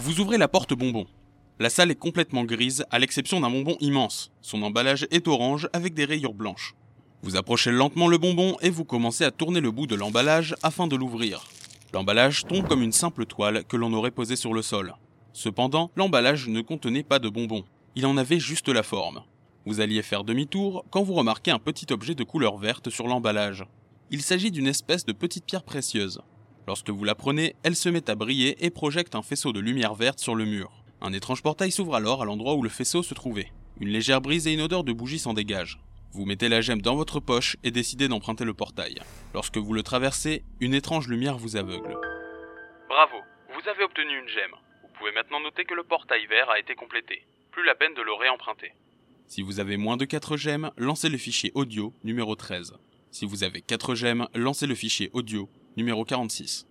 Vous ouvrez la porte bonbon. La salle est complètement grise, à l'exception d'un bonbon immense. Son emballage est orange avec des rayures blanches. Vous approchez lentement le bonbon et vous commencez à tourner le bout de l'emballage afin de l'ouvrir. L'emballage tombe comme une simple toile que l'on aurait posée sur le sol. Cependant, l'emballage ne contenait pas de bonbons. Il en avait juste la forme. Vous alliez faire demi-tour quand vous remarquez un petit objet de couleur verte sur l'emballage. Il s'agit d'une espèce de petite pierre précieuse. Lorsque vous la prenez, elle se met à briller et projette un faisceau de lumière verte sur le mur. Un étrange portail s'ouvre alors à l'endroit où le faisceau se trouvait. Une légère brise et une odeur de bougie s'en dégagent. Vous mettez la gemme dans votre poche et décidez d'emprunter le portail. Lorsque vous le traversez, une étrange lumière vous aveugle. Bravo, vous avez obtenu une gemme. Vous pouvez maintenant noter que le portail vert a été complété. Plus la peine de le réemprunter. Si vous avez moins de 4 gemmes, lancez le fichier audio numéro 13. Si vous avez 4 gemmes, lancez le fichier audio numéro 46.